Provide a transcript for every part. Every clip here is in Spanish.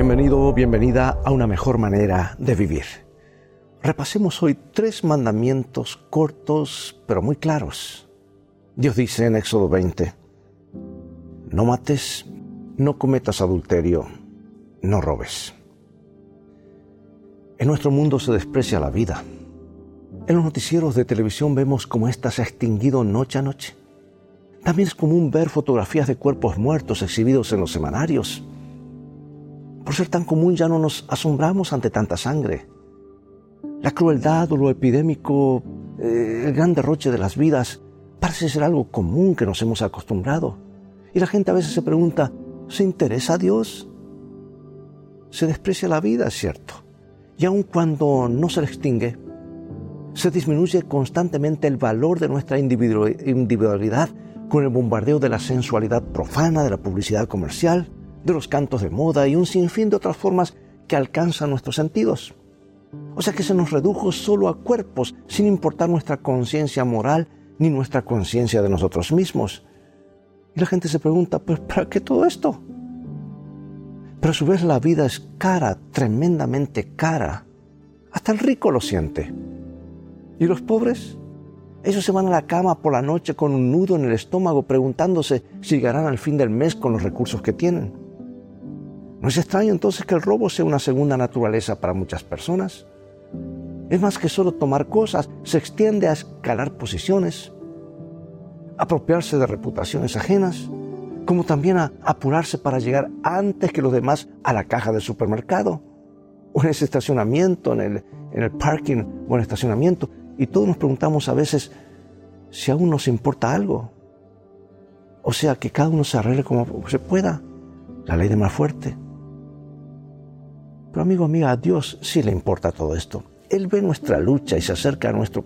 Bienvenido, bienvenida a una mejor manera de vivir. Repasemos hoy tres mandamientos cortos pero muy claros. Dios dice en Éxodo 20, no mates, no cometas adulterio, no robes. En nuestro mundo se desprecia la vida. En los noticieros de televisión vemos cómo ésta se ha extinguido noche a noche. También es común ver fotografías de cuerpos muertos exhibidos en los semanarios. Por ser tan común ya no nos asombramos ante tanta sangre. La crueldad o lo epidémico, eh, el gran derroche de las vidas, parece ser algo común que nos hemos acostumbrado. Y la gente a veces se pregunta, ¿se interesa a Dios? Se desprecia la vida, es cierto. Y aun cuando no se le extingue, se disminuye constantemente el valor de nuestra individualidad con el bombardeo de la sensualidad profana, de la publicidad comercial, de los cantos de moda y un sinfín de otras formas que alcanzan nuestros sentidos. O sea que se nos redujo solo a cuerpos, sin importar nuestra conciencia moral ni nuestra conciencia de nosotros mismos. Y la gente se pregunta, pues ¿para qué todo esto? Pero a su vez la vida es cara, tremendamente cara. Hasta el rico lo siente. ¿Y los pobres? Ellos se van a la cama por la noche con un nudo en el estómago preguntándose si llegarán al fin del mes con los recursos que tienen. ¿No es extraño entonces que el robo sea una segunda naturaleza para muchas personas? Es más que solo tomar cosas, se extiende a escalar posiciones, apropiarse de reputaciones ajenas, como también a apurarse para llegar antes que los demás a la caja del supermercado, o en ese estacionamiento, en el, en el parking o en el estacionamiento, y todos nos preguntamos a veces si aún nos importa algo. O sea, que cada uno se arregle como se pueda. La ley de más fuerte. Pero amigo, amiga, a Dios sí le importa todo esto. Él ve nuestra lucha y se acerca a nuestro,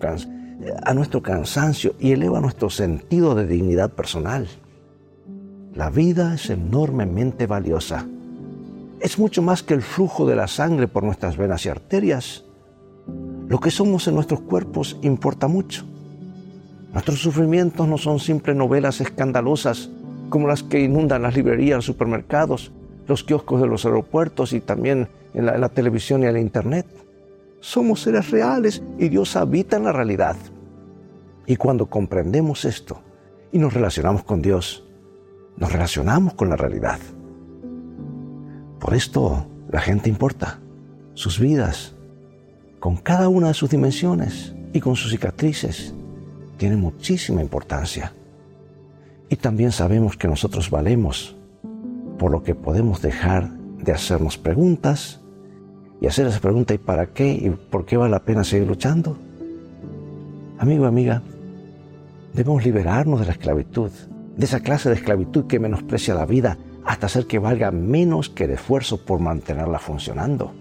a nuestro cansancio y eleva nuestro sentido de dignidad personal. La vida es enormemente valiosa. Es mucho más que el flujo de la sangre por nuestras venas y arterias. Lo que somos en nuestros cuerpos importa mucho. Nuestros sufrimientos no son simples novelas escandalosas como las que inundan las librerías, supermercados, los kioscos de los aeropuertos y también en la, televisión y en la internet. Somos seres reales y Dios habita en la realidad. Y cuando comprendemos esto y nos relacionamos con Dios, nos relacionamos con la realidad. Por esto la gente importa, sus vidas, con cada una de sus dimensiones y con sus cicatrices, tiene muchísima importancia. Y también sabemos que nosotros valemos, por lo que podemos dejar de hacernos preguntas y hacer esa pregunta ¿y para qué? ¿Y por qué vale la pena seguir luchando? Amigo, amiga, debemos liberarnos de la esclavitud, de esa clase de esclavitud que menosprecia la vida hasta hacer que valga menos que el esfuerzo por mantenerla funcionando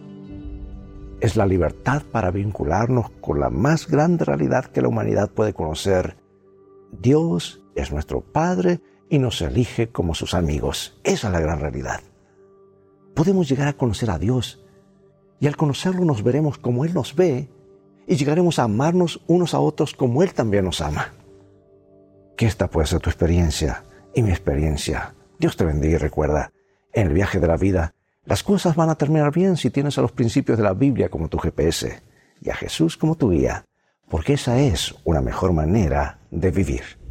es la libertad para vincularnos con la más grande realidad que la humanidad puede conocer. Dios es nuestro Padre y nos elige como sus amigos. Esa es la gran realidad. Podemos llegar a conocer a Dios y al conocerlo nos veremos como Él nos ve y llegaremos a amarnos unos a otros como Él también nos ama. Que esta puede ser tu experiencia y mi experiencia. Dios te bendiga y recuerda, en el viaje de la vida, las cosas van a terminar bien si tienes a los principios de la Biblia como tu GPS y a Jesús como tu guía, porque esa es una mejor manera de vivir.